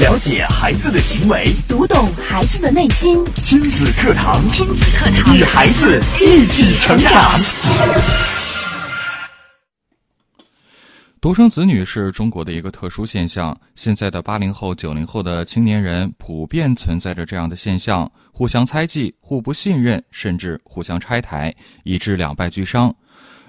了解孩子的行为，读懂孩子的内心。亲子课堂，亲子课堂，与孩子一起成长。独生子女是中国的一个特殊现象。现在的八零后、九零后的青年人普遍存在着这样的现象：互相猜忌、互不信任，甚至互相拆台，以致两败俱伤。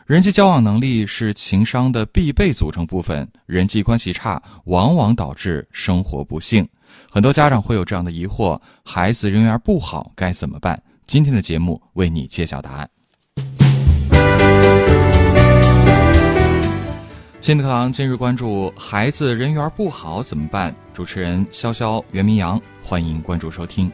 人际交往能力是情商的必备组成部分，人际关系差往往导致生活不幸。很多家长会有这样的疑惑：孩子人缘不好该怎么办？今天的节目为你揭晓答案。亲子课堂今日关注：孩子人缘不好怎么办？主持人潇潇、袁明阳，欢迎关注收听。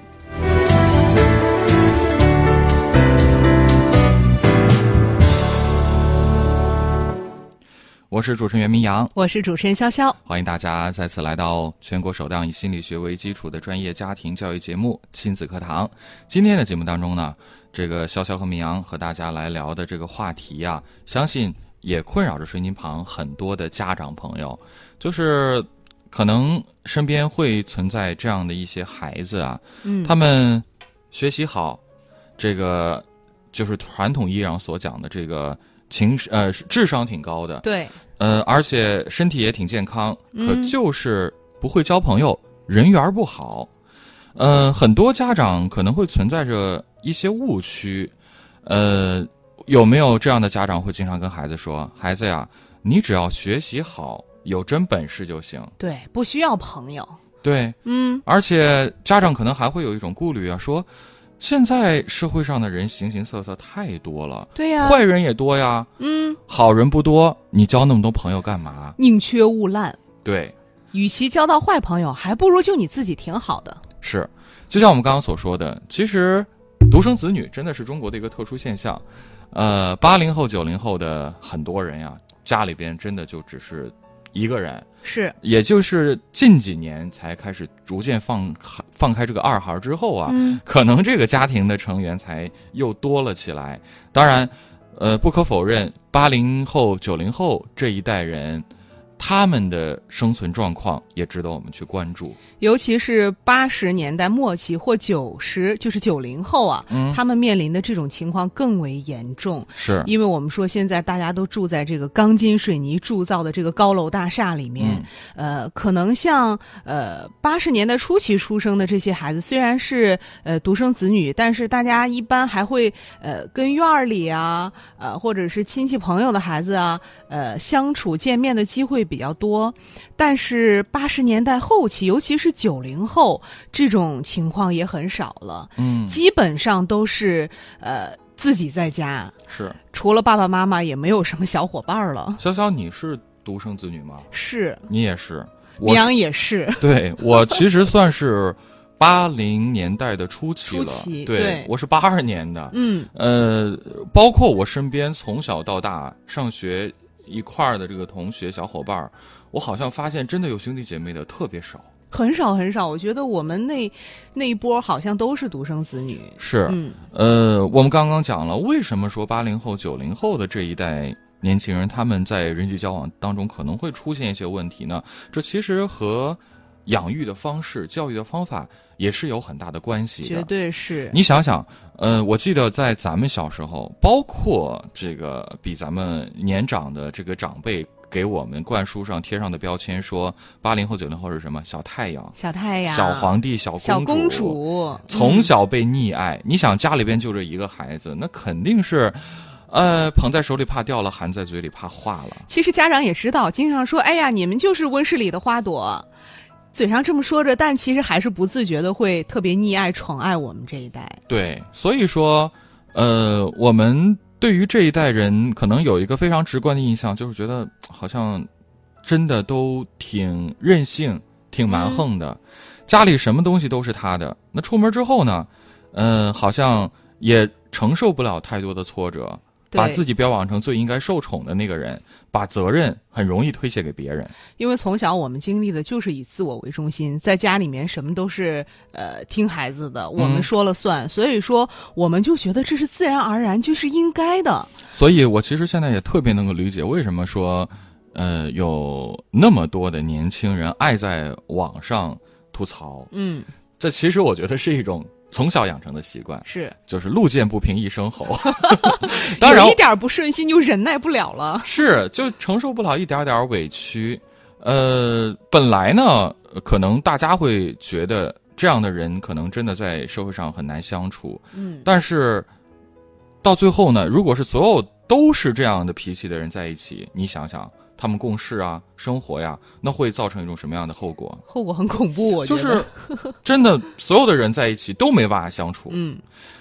我是主持人袁明阳，我是主持人潇潇，欢迎大家再次来到全国首档以心理学为基础的专业家庭教育节目《亲子课堂》。今天的节目当中呢，这个潇潇和明阳和大家来聊的这个话题啊，相信也困扰着水晶旁很多的家长朋友，就是可能身边会存在这样的一些孩子啊，嗯，他们学习好，这个就是传统意义上所讲的这个情呃智商挺高的，对，呃，而且身体也挺健康，可嗯就是不会交朋友，人缘不好。呃，很多家长可能会存在着一些误区，呃，有没有这样的家长会经常跟孩子说：“孩子呀，你只要学习好，有真本事就行。对，不需要朋友，”对，嗯，而且家长可能还会有一种顾虑啊，说现在社会上的人形形色色太多了，对呀、坏人也多呀，嗯，好人不多，你交那么多朋友干嘛？宁缺毋滥，对。与其交到坏朋友，还不如就你自己挺好的。是，就像我们刚刚所说的，其实独生子女真的是中国的一个特殊现象。呃，八零后、九零后的很多人呀，家里边真的就只是一个人，是，也就是近几年才开始逐渐放开放开这个二孩之后啊，嗯，可能这个家庭的成员才又多了起来。当然，呃，不可否认，八零后、九零后这一代人。他们的生存状况也值得我们去关注。尤其是八十年代末期或九十，就是九零后啊，嗯他们面临的这种情况更为严重。是，因为我们说现在大家都住在这个钢筋水泥铸造的这个高楼大厦里面，嗯呃，可能像呃八十年代初期出生的这些孩子，虽然是呃独生子女，但是大家一般还会呃跟院儿里啊，呃或者是亲戚朋友的孩子啊，呃相处见面的机会比较多。但是八十年代后期，尤其是九零后，这种情况也很少了，嗯，基本上都是呃自己在家。是。除了爸爸妈妈，也没有什么小伙伴了。潇潇，你是独生子女吗？是，你也是，我明阳也是。对我其实算是八零年代的初期了，初期对对我是八二年的，嗯，呃，包括我身边从小到大上学一块儿的这个同学小伙伴儿，我好像发现真的有兄弟姐妹的特别少。很少很少。我觉得我们那那一波好像都是独生子女。是，嗯，呃，我们刚刚讲了，为什么说八零后、九零后的这一代年轻人他们在人际交往当中可能会出现一些问题呢？这其实和养育的方式、教育的方法也是有很大的关系的。绝对是。你想想，呃，我记得在咱们小时候，包括这个比咱们年长的这个长辈给我们灌输上贴上的标签，说八零后、九零后是什么小太阳、小太阳、小皇帝、小小公公主，从嗯小被溺爱，你想家里边就这一个孩子，那肯定是，呃，捧在手里怕掉了，含在嘴里怕化了。其实家长也知道，经常说：“哎呀，你们就是温室里的花朵。”嘴上这么说着，但其实还是不自觉的会特别溺爱、宠爱我们这一代。对，所以说，呃，我们对于这一代人可能有一个非常直观的印象，就是觉得好像真的都挺任性、挺蛮横的，家里什么东西都是他的。那出门之后呢，嗯、好像也承受不了太多的挫折，对把自己标榜成最应该受宠的那个人，把责任很容易推卸给别人。因为从小我们经历的就是以自我为中心，在家里面什么都是呃听孩子的，我们嗯说了算，所以说我们就觉得这是自然而然，就是应该的。所以我其实现在也特别能够理解为什么说，呃，有那么多的年轻人爱在网上吐槽。嗯，这其实我觉得是一种从小养成的习惯，是，就是路见不平一声吼。当然一点不顺心就忍耐不了了。是就承受不了一点点委屈。呃，本来呢，可能大家会觉得这样的人可能真的在社会上很难相处。嗯，但是到最后呢，如果是所有都是这样的脾气的人在一起，你想想，他们共事啊、生活呀，那会造成一种什么样的后果？后果很恐怖，我觉就得。是真的，所有的人在一起都没办法相处。嗯，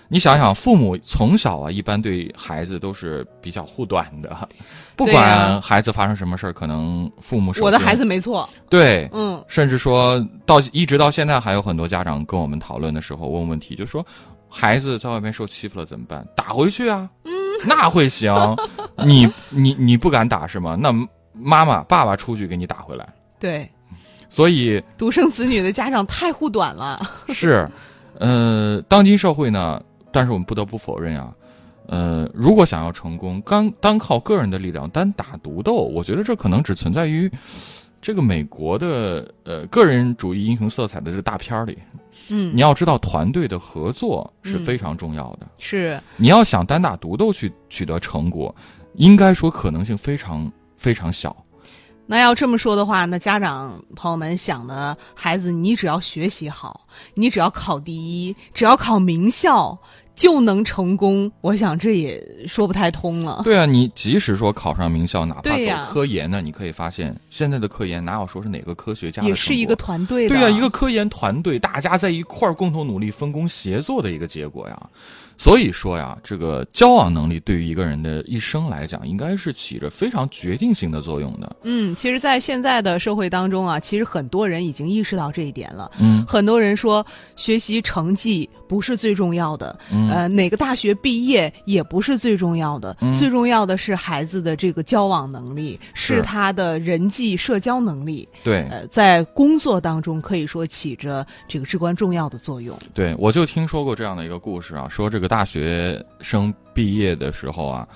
你想想，父母从小啊，一般对孩子都是比较护短的，不管孩子发生什么事儿，可能父母是我的孩子没错。对，嗯，甚至说到一直到现在，还有很多家长跟我们讨论的时候问问题，就说孩子在外面受欺负了怎么办？打回去啊，嗯，那会行？你你你不敢打是吗？那妈妈爸爸出去给你打回来。对，所以独生子女的家长太护短了。是，呃，当今社会呢，但是我们不得不否认啊，呃，如果想要成功，单单靠个人的力量，单打独斗，我觉得这可能只存在于这个美国的呃个人主义英雄色彩的这个大片儿里。嗯你，要知道，团队的合作是嗯非常重要的。是，你要想单打独斗去取得成果，应该说可能性非常非常小。那要这么说的话，那家长朋友们想的孩子，你只要学习好，你只要考第一，只要考名校就能成功，我想这也说不太通了。对啊，你即使说考上名校，哪怕走科研呢，你可以发现现在的科研哪有说是哪个科学家的也是一个团队的，对呀、一个科研团队，大家在一块儿共同努力、分工协作的一个结果呀。所以说呀，这个交往能力对于一个人的一生来讲，应该是起着非常决定性的作用的。嗯，其实，在现在的社会当中啊，其实很多人已经意识到这一点了。嗯很多人说，学习成绩不是最重要的，嗯呃，哪个大学毕业也不是最重要的，嗯最重要的是孩子的这个交往能力，是是他的人际社交能力。对呃，在工作当中可以说起着这个至关重要的作用。对，我就听说过这样的一个故事啊，说这个大学生毕业的时候啊。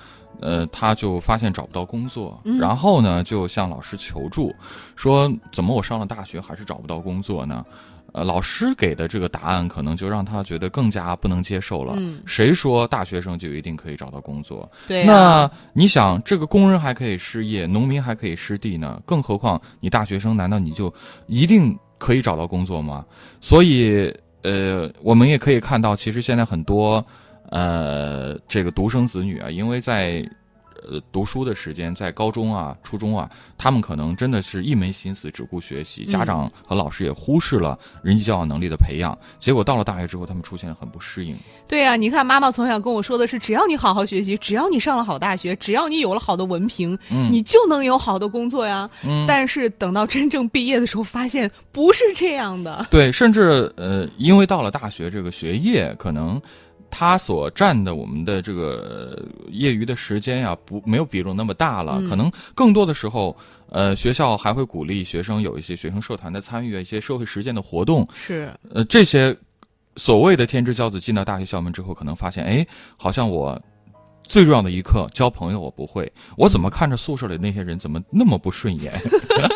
呃，他就发现找不到工作，嗯然后呢，就向老师求助，说怎么我上了大学还是找不到工作呢？呃，老师给的这个答案可能就让他觉得更加不能接受了。嗯谁说大学生就一定可以找到工作？对、啊，那你想，这个工人还可以失业，农民还可以失地呢，更何况你大学生，难道你就一定可以找到工作吗？所以，呃，我们也可以看到，其实现在很多，呃，这个独生子女啊，因为在呃读书的时间，在高中啊、初中啊，他们可能真的是一门心思只顾学习，家长和老师也忽视了人际交往能力的培养，结果到了大学之后，他们出现了很不适应。对呀、你看妈妈从小跟我说的是，只要你好好学习，只要你上了好大学，只要你有了好的文凭，嗯你就能有好的工作呀。嗯但是等到真正毕业的时候，发现不是这样的。对，甚至呃，因为到了大学这个学业，可能他所占的我们的这个呃业余的时间呀，不没有比重那么大了，嗯可能更多的时候，呃，学校还会鼓励学生有一些学生社团的参与，一些社会实践的活动，是，呃，这些所谓的天之骄子进到大学校门之后，可能发现，哎，好像我。最重要的一课，交朋友我不会，我怎么看着宿舍里那些人怎么那么不顺眼？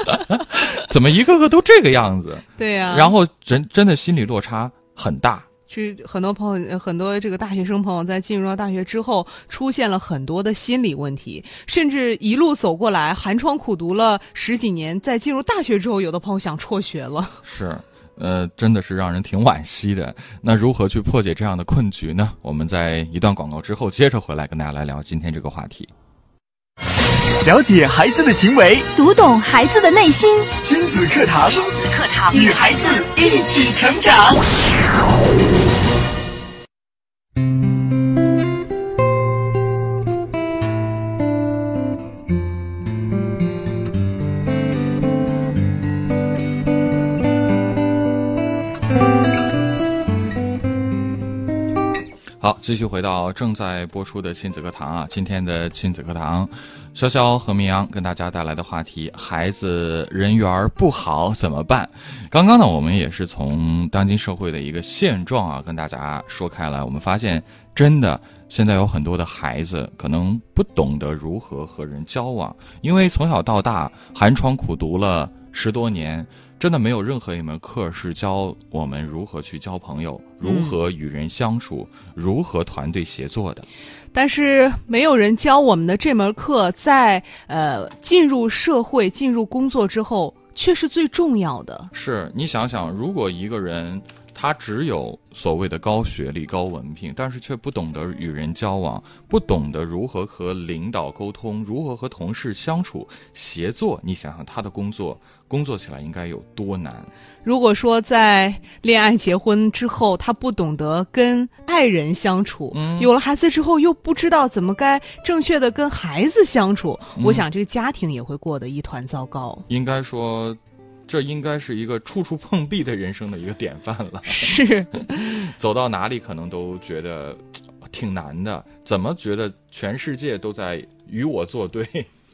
怎么一个个都这个样子？对呀、然后真真的心理落差很大。是很多朋友，呃很多这个大学生朋友在进入到大学之后，出现了很多的心理问题，甚至一路走过来，寒窗苦读了十几年，在进入大学之后，有的朋友想辍学了。是，呃，真的是让人挺惋惜的。那如何去破解这样的困局呢？我们在一段广告之后接着回来跟大家来聊今天这个话题。了解孩子的行为，读懂孩子的内心。亲子课堂，与孩子一起成长。好，继续回到正在播出的亲子课堂啊，今天的亲子课堂，潇潇和明阳跟大家带来的话题：孩子人缘不好怎么办？刚刚呢，我们也是从当今社会的一个现状啊，跟大家说开来。我们发现，真的现在有很多的孩子可能不懂得如何和人交往，因为从小到大寒窗苦读了十多年，真的没有任何一门课是教我们如何去交朋友，如何与人相处，如何团队协作的。但是没有人教我们的这门课，在呃进入社会、进入工作之后，却是最重要的。是你想想，如果一个人他只有所谓的高学历、高文凭，但是却不懂得与人交往，不懂得如何和领导沟通，如何和同事相处、协作，你想想他的工作工作起来应该有多难？如果说在恋爱结婚之后，他不懂得跟爱人相处，嗯有了孩子之后又不知道怎么该正确的跟孩子相处，我想这个家庭也会过得一团糟糕。应该说，这应该是一个处处碰壁的人生的一个典范了。是，走到哪里可能都觉得呃挺难的，怎么觉得全世界都在与我作对？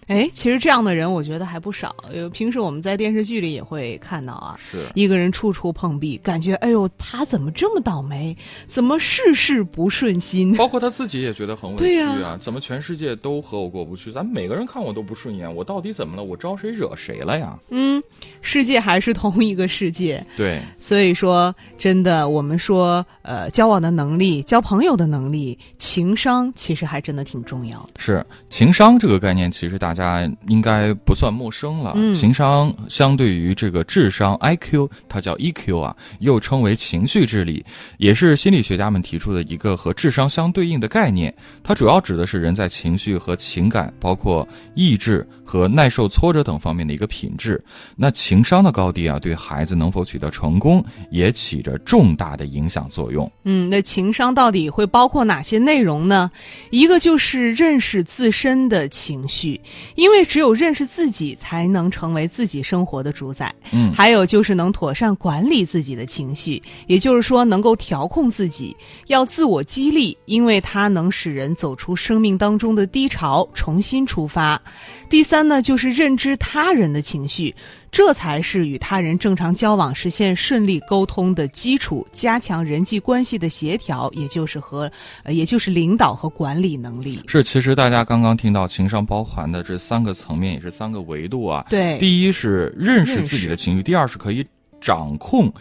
哎，其实这样的人我觉得还不少。有，平时我们在电视剧里也会看到啊，是一个人处处碰壁，感觉哎呦，他怎么这么倒霉？怎么事事不顺心？包括他自己也觉得很委屈啊！呀怎么全世界都和我过不去？咱们每个人看我都不顺眼，我到底怎么了？我招谁惹谁了呀？嗯，世界还是同一个世界，对，所以说，真的，我们说，呃，交往的能力、交朋友的能力、情商，其实还真的挺重要的。是情商这个概念，其实大家应该不算陌生了。嗯情商相对于这个智商 IQ，它叫 EQ 啊，又称为情绪智力，也是心理学家们提出的一个和智商相对应的概念。它主要指的是人在情绪和情感，包括意志和耐受挫折等方面的一个品质。那情商的高低啊，对孩子能否取得成功也起着重大的影响作用。嗯，那情商到底会包括哪些内容呢？一个就是认识自身的情绪，因为只有认识自己，才能成为自己生活的主宰。嗯还有就是能妥善管理自己的情绪，也就是说能够调控自己，要自我激励，因为它能使人走出生命当中的低潮，重新出发。第三呢，就是认知他人的情绪，这才是与他人正常交往、实现顺利沟通的基础，加强人际关系的协调，也就是和，呃，也就是领导和管理能力。是，其实大家刚刚听到情商包含的这三个层面，也是三个维度啊。对，第一是认识自己的情绪，第二是可以掌控、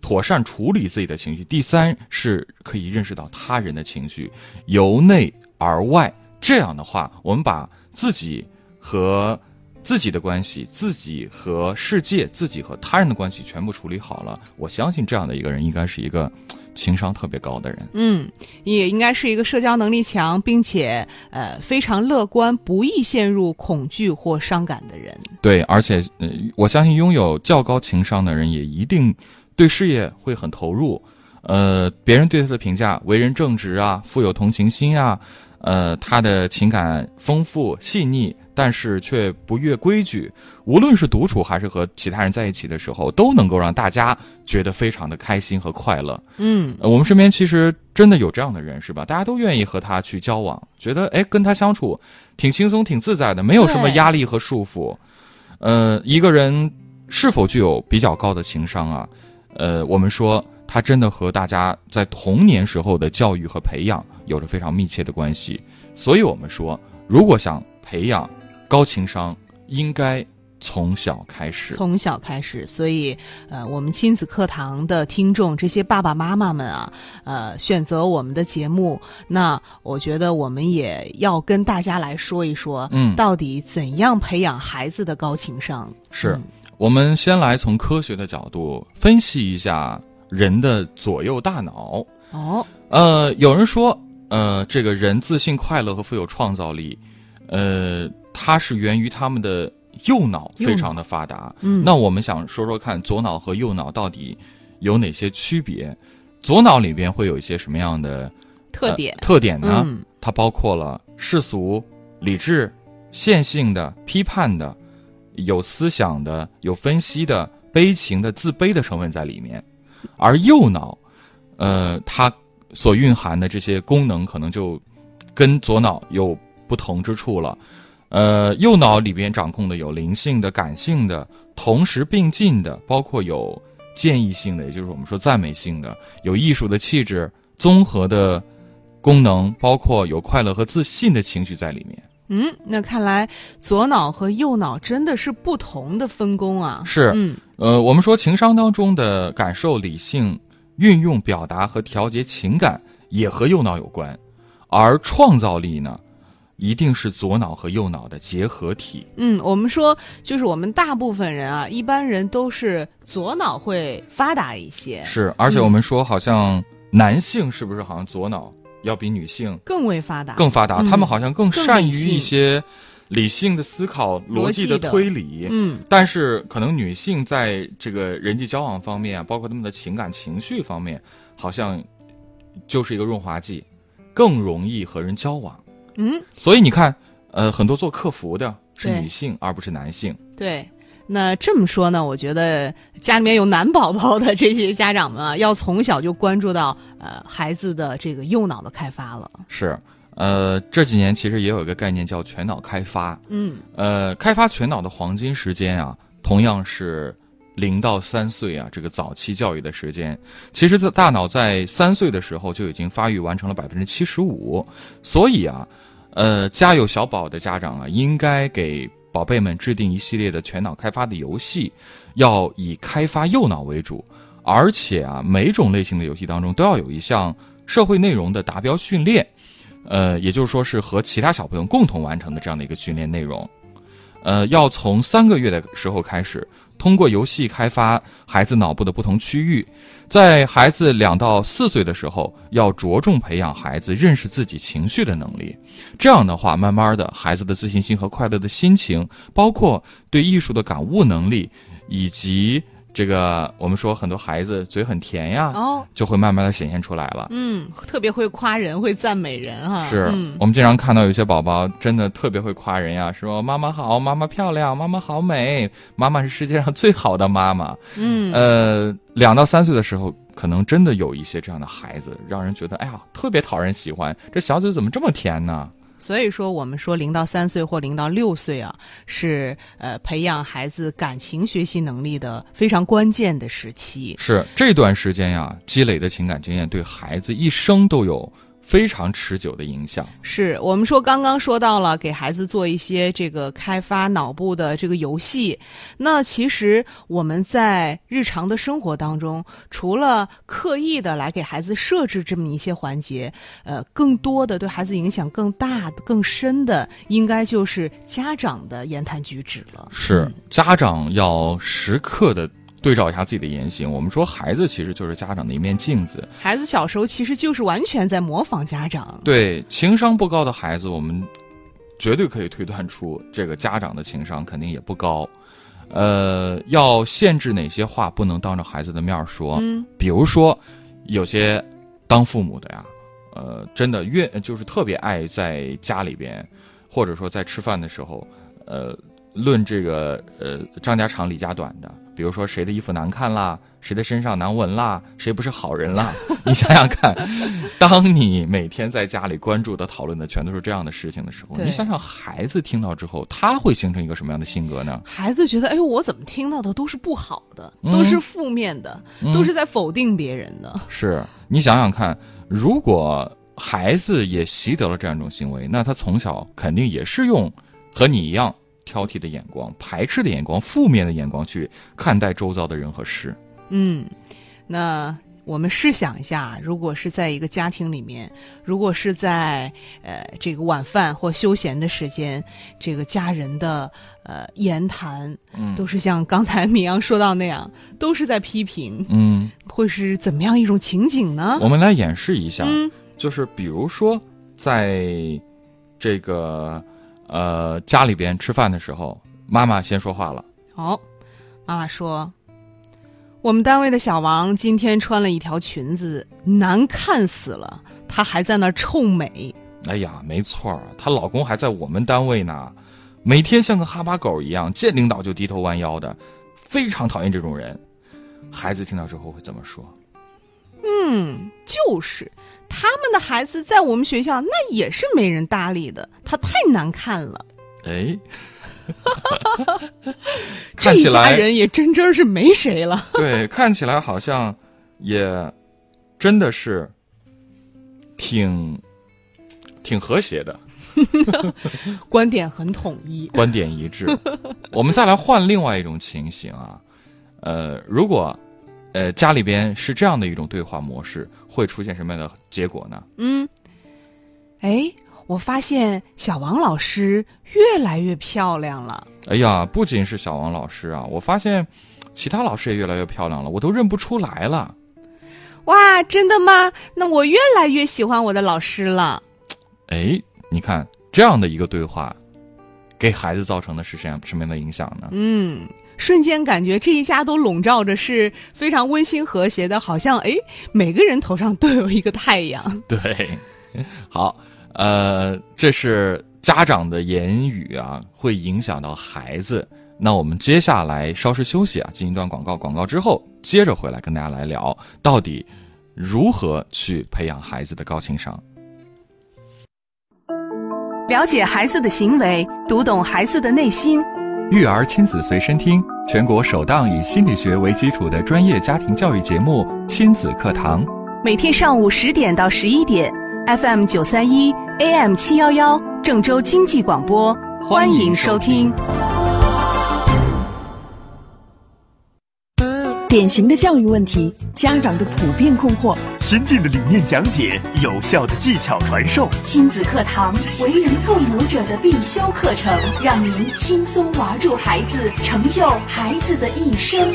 妥善处理自己的情绪，第三是可以认识到他人的情绪，由内而外。这样的话，我们把自己和自己的关系、自己和世界、自己和他人的关系全部处理好了，我相信这样的一个人应该是一个 情商特别高的人。嗯，也应该是一个社交能力强，并且呃非常乐观，不易陷入恐惧或伤感的人。对，而且呃，我相信拥有较高情商的人也一定对事业会很投入。呃，别人对他的评价，为人正直啊，富有同情心啊，呃，他的情感丰富细腻，但是却不越规矩。无论是独处还是和其他人在一起的时候，都能够让大家觉得非常的开心和快乐。嗯，呃，我们身边其实真的有这样的人，是吧？大家都愿意和他去交往，觉得哎，跟他相处挺轻松、挺自在的，没有什么压力和束缚。呃，一个人是否具有比较高的情商啊？呃，我们说他真的和大家在童年时候的教育和培养有着非常密切的关系。所以我们说，如果想培养高情商，应该从小开始。从小开始，所以呃，我们亲子课堂的听众，这些爸爸妈妈们啊，呃，选择我们的节目，那我觉得我们也要跟大家来说一说，嗯到底怎样培养孩子的高情商？是嗯我们先来从科学的角度分析一下人的左右大脑。哦，呃，有人说，呃，这个人自信、快乐和富有创造力，呃，它是源于他们的右脑非常的发达。嗯，那我们想说说看，左脑和右脑到底有哪些区别？左脑里边会有一些什么样的特点呃、特点呢？嗯它包括了世俗、理智、线性的、批判的、有思想的、有分析的、悲情的、自卑的成分在里面。而右脑，呃，它所蕴含的这些功能可能就跟左脑有不同之处了。呃，右脑里边掌控的有灵性的、感性的，同时并进的，包括有建议性的，也就是我们说赞美性的，有艺术的气质，综合的功能，包括有快乐和自信的情绪在里面。嗯，那看来左脑和右脑真的是不同的分工啊。是嗯呃，我们说情商当中的感受、理性、运用、表达和调节情感也和右脑有关，而创造力呢，一定是左脑和右脑的结合体。嗯，我们说就是我们大部分人啊，一般人都是左脑会发达一些，是，而且我们说好像男性是不是好像左脑要比女性更为发达，更发达？嗯他们好像更更善于一些理性的思考、逻辑的推理。嗯但是可能女性在这个人际交往方面啊，包括他们的情感情绪方面，好像就是一个润滑剂，更容易和人交往。嗯，所以你看，呃，很多做客服的是女性，而不是男性。对。那这么说呢，我觉得家里面有男宝宝的这些家长们啊，要从小就关注到呃孩子的这个右脑的开发了。是，呃，这几年其实也有一个概念叫全脑开发。嗯呃，开发全脑的黄金时间啊，同样是零到三岁啊，这个早期教育的时间。其实，在大脑在三岁的时候就已经发育完成了百分之七十五，所以啊，呃，家有小宝的家长啊，应该给宝贝们制定一系列的全脑开发的游戏，要以开发右脑为主，而且啊，每种类型的游戏当中都要有一项社会内容的达标训练。呃，也就是说是和其他小朋友共同完成的这样的一个训练内容。呃，要从三个月的时候开始，通过游戏开发孩子脑部的不同区域。在孩子两到四岁的时候，要着重培养孩子认识自己情绪的能力。这样的话，慢慢的，孩子的自信心和快乐的心情，包括对艺术的感悟能力，以及这个我们说很多孩子嘴很甜呀，哦就会慢慢的显现出来了。嗯，特别会夸人，会赞美人哈、是、嗯我们经常看到有些宝宝真的特别会夸人呀，说妈妈好，妈妈漂亮，妈妈好美，妈妈是世界上最好的妈妈。嗯呃，两到三岁的时候，可能真的有一些这样的孩子，让人觉得哎呀特别讨人喜欢，这小嘴怎么这么甜呢？所以说，我们说零到三岁或零到六岁啊，是呃培养孩子感情学习能力的非常关键的时期。是这段时间呀，积累的情感经验对孩子一生都有非常持久的影响。是我们说刚刚说到了给孩子做一些这个开发脑部的这个游戏，那其实我们在日常的生活当中，除了刻意的来给孩子设置这么一些环节，呃，更多的对孩子影响更大、更深的，应该就是家长的言谈举止了。是家长要时刻的对照一下自己的言行。我们说孩子其实就是家长的一面镜子。孩子小时候其实就是完全在模仿家长。对情商不高的孩子，我们绝对可以推断出这个家长的情商肯定也不高。呃，要限制哪些话不能当着孩子的面说，嗯比如说有些当父母的呀，呃，真的越就是特别爱在家里边，或者说在吃饭的时候，呃，论这个呃张家长李家短的，比如说谁的衣服难看啦，谁的身上难闻啦，谁不是好人啦，你想想看，当你每天在家里关注的、讨论的全都是这样的事情的时候，你想想孩子听到之后，他会形成一个什么样的性格呢？孩子觉得，哎呦，我怎么听到的都是不好的，嗯。都是负面的，嗯。都是在否定别人的。是。你想想看，如果孩子也习得了这样一种行为，那他从小肯定也是用和你一样挑剔的眼光、排斥的眼光、负面的眼光去看待周遭的人和事。嗯，那我们试想一下，如果是在一个家庭里面，如果是在呃这个晚饭或休闲的时间，这个家人的呃言谈嗯都是像刚才米阳说到那样，都是在批评，嗯，会是怎么样一种情景呢？我们来演示一下，嗯就是比如说在这个呃家里边吃饭的时候，妈妈先说话了。好，妈妈说，我们单位的小王今天穿了一条裙子，难看死了，她还在那臭美。哎呀，没错，她老公还在我们单位呢，每天像个哈巴狗一样，见领导就低头弯腰的，非常讨厌这种人。孩子听到之后会怎么说？嗯，就是他们的孩子在我们学校那也是没人搭理的，他太难看了。哎，这看起一家来人也真真是没谁了。对，看起来好像也真的是挺挺和谐的，观点很统一。观点一致。我们再来换另外一种情形啊，呃，如果呃家里边是这样的一种对话模式，会出现什么样的结果呢？嗯，哎，我发现小王老师越来越漂亮了。哎呀，不仅是小王老师啊，我发现其他老师也越来越漂亮了，我都认不出来了。哇，真的吗？那我越来越喜欢我的老师了。哎，你看这样的一个对话，给孩子造成的是什样什么样的影响呢？嗯，瞬间感觉这一家都笼罩着是非常温馨和谐的，好像哎，每个人头上都有一个太阳。对，好，呃，这是家长的言语啊，会影响到孩子。那我们接下来稍事休息啊，进一段广告，广告之后接着回来跟大家来聊，到底如何去培养孩子的高情商。了解孩子的行为，读懂孩子的内心。育儿亲子随身听，全国首档以心理学为基础的专业家庭教育节目《亲子课堂》，每天上午十点到十一点，FM 九三一，AM 七幺幺，郑州经济广播，欢迎收听。典型的教育问题，家长的普遍困惑，先进的理念讲解，有效的技巧传授，亲子课堂，为人父母者的必修课程，让您轻松玩住孩子，成就孩子的一生。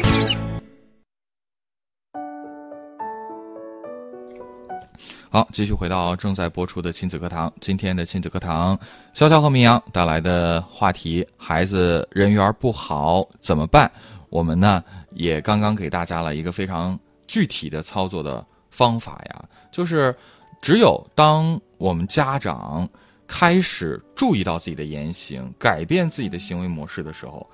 好，继续回到正在播出的亲子课堂。今天的亲子课堂，潇潇和明阳带来的话题：孩子人缘不好怎么办？我们呢？也刚刚给大家了一个非常具体的操作的方法呀，就是只有当我们家长开始注意到自己的言行，改变自己的行为模式的时候，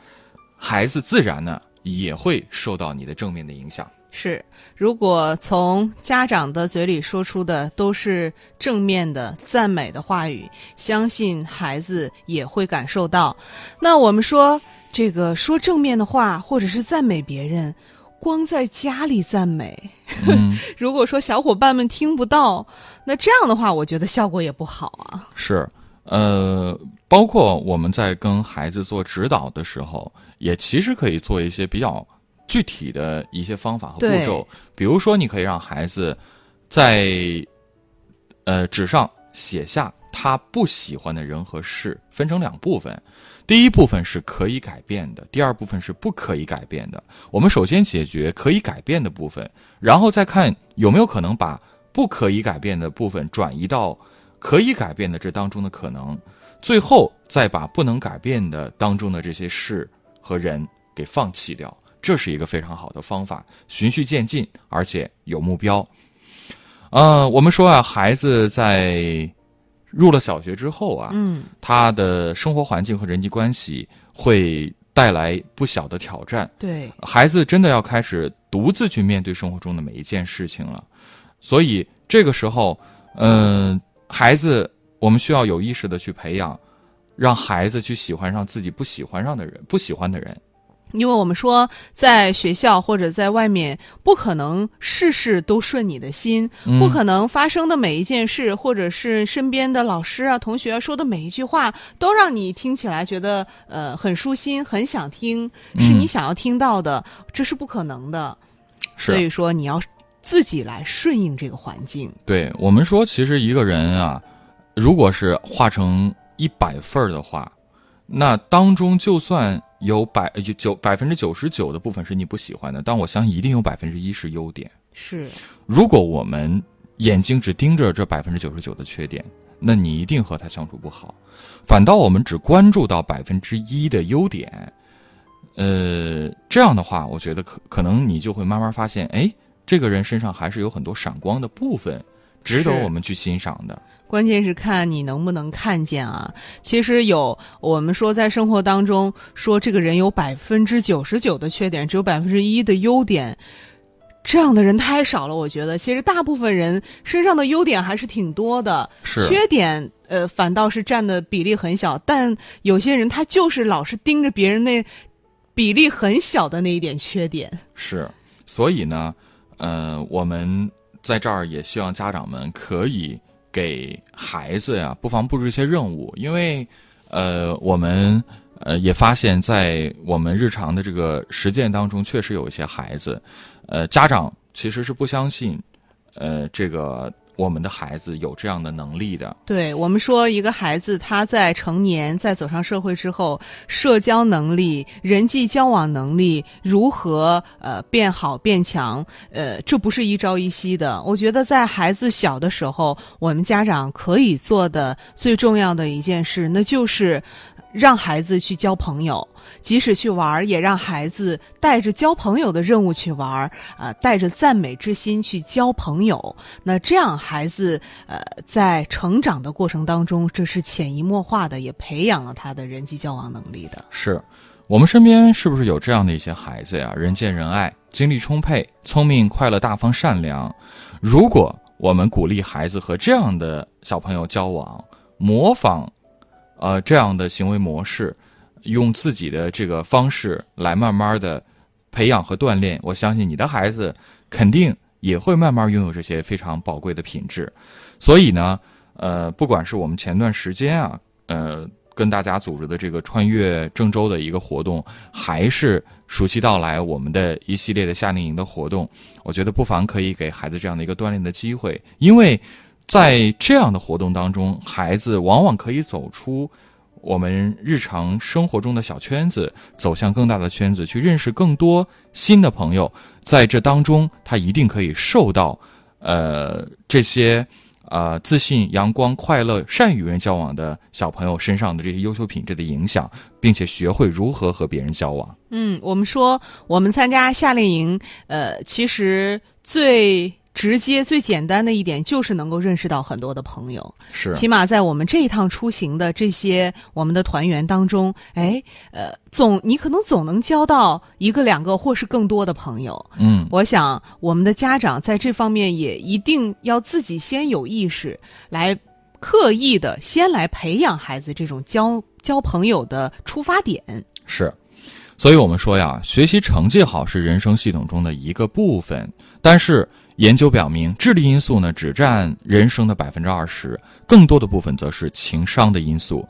孩子自然呢也会受到你的正面的影响。是，如果从家长的嘴里说出的都是正面的赞美的话语，相信孩子也会感受到。那我们说。这个说正面的话，或者是赞美别人，光在家里赞美，如果说小伙伴们听不到，那这样的话，我觉得效果也不好啊。是，呃，包括我们在跟孩子做指导的时候，也其实可以做一些比较具体的一些方法和步骤。比如说，你可以让孩子在呃纸上写下他不喜欢的人和事，分成两部分。第一部分是可以改变的，第二部分是不可以改变的。我们首先解决可以改变的部分，然后再看有没有可能把不可以改变的部分转移到可以改变的这当中的可能，最后再把不能改变的当中的这些事和人给放弃掉。这是一个非常好的方法，循序渐进，而且有目标。呃，我们说啊，孩子在。入了小学之后啊，嗯，他的生活环境和人际关系会带来不小的挑战。对，孩子真的要开始独自去面对生活中的每一件事情了。所以这个时候，嗯，孩子，我们需要有意识的去培养，让孩子去喜欢上自己不喜欢上的人，不喜欢的人。因为我们说，在学校或者在外面，不可能事事都顺你的心，不可能发生的每一件事，或者是身边的老师啊、同学啊说的每一句话，都让你听起来觉得呃很舒心，很想听，是你想要听到的，这是不可能的。所以说，你要自己来顺应这个环境。对我们说，其实一个人啊，如果是画成一百份的话，那当中就算。有百九百分之九十九的部分是你不喜欢的，但我相信一定有百分之一是优点。是，如果我们眼睛只盯着这百分之九十九的缺点，那你一定和他相处不好。反倒我们只关注到百分之一的优点，呃，这样的话，我觉得可可能你就会慢慢发现，哎，这个人身上还是有很多闪光的部分，值得我们去欣赏的。关键是看你能不能看见啊！其实有我们说在生活当中说这个人有百分之九十九的缺点，只有百分之一的优点，这样的人太少了。我觉得，其实大部分人身上的优点还是挺多的，缺点呃反倒是占的比例很小。但有些人他就是老是盯着别人那比例很小的那一点缺点。是，所以呢，呃，我们在这儿也希望家长们可以。给孩子呀，不妨布置一些任务，因为，呃，我们呃，也发现，在我们日常的这个实践当中，确实有一些孩子，呃，家长其实是不相信，呃，这个我们的孩子有这样的能力的。对我们说，一个孩子他在成年、在走上社会之后，社交能力、人际交往能力如何呃变好变强，呃，这不是一朝一夕的。我觉得在孩子小的时候，我们家长可以做的最重要的一件事，那就是。让孩子去交朋友，即使去玩儿，也让孩子带着交朋友的任务去玩儿，啊，带着赞美之心去交朋友。那这样，孩子呃，在成长的过程当中，这是潜移默化的，也培养了他的人际交往能力的。是，我们身边是不是有这样的一些孩子呀？人见人爱，精力充沛，聪明、快乐、大方、善良。如果我们鼓励孩子和这样的小朋友交往，模仿。呃，这样的行为模式，用自己的这个方式来慢慢的培养和锻炼，我相信你的孩子肯定也会慢慢拥有这些非常宝贵的品质。所以呢，呃，不管是我们前段时间啊，呃，跟大家组织的这个穿越郑州的一个活动，还是暑期到来我们的一系列的夏令营的活动，我觉得不妨可以给孩子这样的一个锻炼的机会，因为。在这样的活动当中，孩子往往可以走出我们日常生活中的小圈子，走向更大的圈子，去认识更多新的朋友。在这当中，他一定可以受到，呃，这些啊自信、阳光、快乐、善与人交往的小朋友身上的这些优秀品质的影响，并且学会如何和别人交往。嗯，我们说，我们参加夏令营，呃，其实最。直接最简单的一点就是能够认识到很多的朋友，是起码在我们这一趟出行的这些我们的团员当中，哎，呃，总你可能总能交到一个两个或是更多的朋友。嗯，我想我们的家长在这方面也一定要自己先有意识，来刻意的先来培养孩子这种交交朋友的出发点。是，所以我们说呀，学习成绩好是人生系统中的一个部分，但是。研究表明，智力因素呢只占人生的百分之二十，更多的部分则是情商的因素。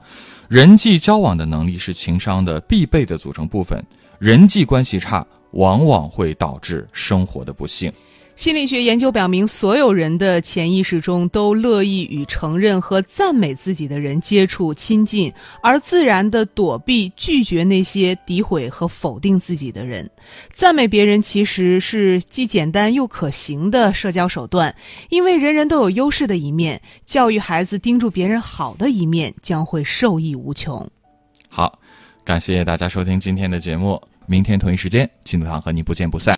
人际交往的能力是情商的必备的组成部分，人际关系差往往会导致生活的不幸。心理学研究表明，所有人的潜意识中都乐意与承认和赞美自己的人接触亲近，而自然的躲避拒绝那些诋毁和否定自己的人。赞美别人其实是既简单又可行的社交手段，因为人人都有优势的一面。教育孩子盯住别人好的一面，将会受益无穷。好，感谢大家收听今天的节目，明天同一时间，金德堂和你不见不散。